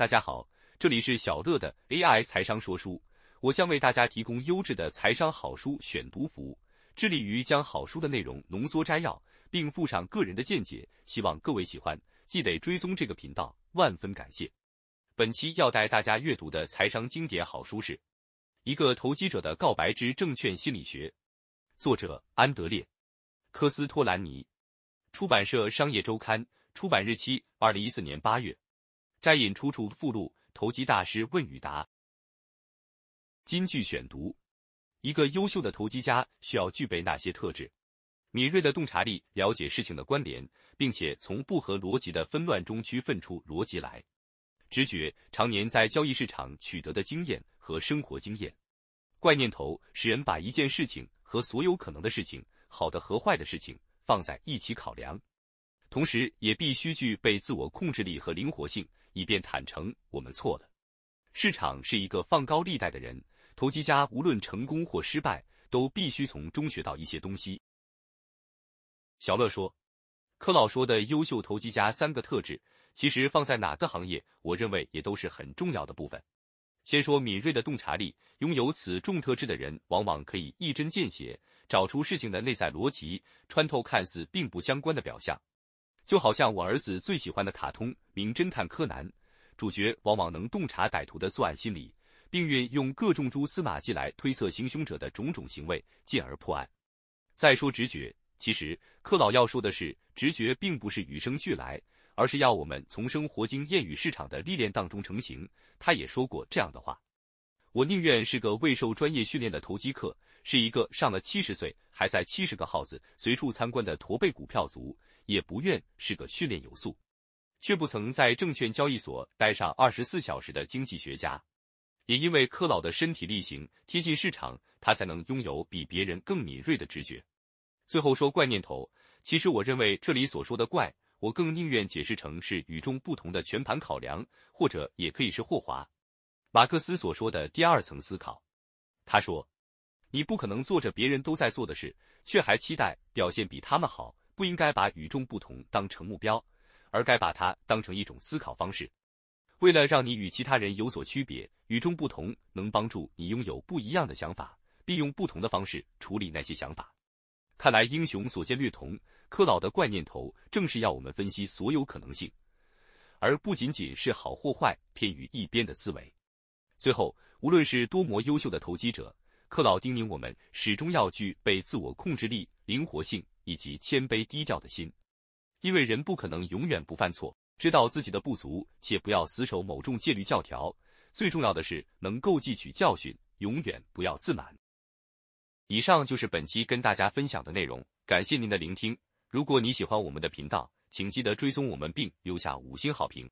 大家好，这里是小乐的 AI 财商说书，我将为大家提供优质的财商好书选读服务，致力于将好书的内容浓缩摘要，并附上个人的见解，希望各位喜欢，记得追踪这个频道，万分感谢。本期要带大家阅读的财商经典好书是《一个投机者的告白之证券心理学》，作者安德烈·科斯托兰尼，出版社商业周刊，出版日期二零一四年八月。摘引出处附录：投机大师问与答。金句选读：一个优秀的投机家需要具备哪些特质？敏锐的洞察力，了解事情的关联，并且从不合逻辑的纷乱中区分出逻辑来。直觉，常年在交易市场取得的经验和生活经验。怪念头，使人把一件事情和所有可能的事情，好的和坏的事情放在一起考量，同时也必须具备自我控制力和灵活性。以便坦诚我们错了。市场是一个放高利贷的人，投机家无论成功或失败，都必须从中学到一些东西。小乐说，柯老说的优秀投机家三个特质，其实放在哪个行业，我认为也都是很重要的部分。先说敏锐的洞察力，拥有此重特质的人，往往可以一针见血找出事情的内在逻辑，穿透看似并不相关的表象。就好像我儿子最喜欢的卡通《名侦探柯南》，主角往往能洞察歹徒的作案心理，并运用各种蛛丝马迹来推测行凶者的种种行为，进而破案。再说直觉，其实柯老要说的是，直觉并不是与生俱来，而是要我们从生活经验与市场的历练当中成型。他也说过这样的话：“我宁愿是个未受专业训练的投机客，是一个上了七十岁还在七十个号子随处参观的驼背股票族。”也不愿是个训练有素，却不曾在证券交易所待上二十四小时的经济学家。也因为柯老的身体力行、贴近市场，他才能拥有比别人更敏锐的直觉。最后说怪念头，其实我认为这里所说的怪，我更宁愿解释成是与众不同的全盘考量，或者也可以是霍华·马克思所说的第二层思考。他说：“你不可能做着别人都在做的事，却还期待表现比他们好。”不应该把与众不同当成目标，而该把它当成一种思考方式。为了让你与其他人有所区别，与众不同能帮助你拥有不一样的想法，并用不同的方式处理那些想法。看来英雄所见略同，柯老的怪念头正是要我们分析所有可能性，而不仅仅是好或坏偏于一边的思维。最后，无论是多么优秀的投机者，克老叮咛我们始终要具备自我控制力、灵活性。以及谦卑低调的心，因为人不可能永远不犯错，知道自己的不足，且不要死守某种戒律教条。最重要的是能够汲取教训，永远不要自满。以上就是本期跟大家分享的内容，感谢您的聆听。如果你喜欢我们的频道，请记得追踪我们并留下五星好评。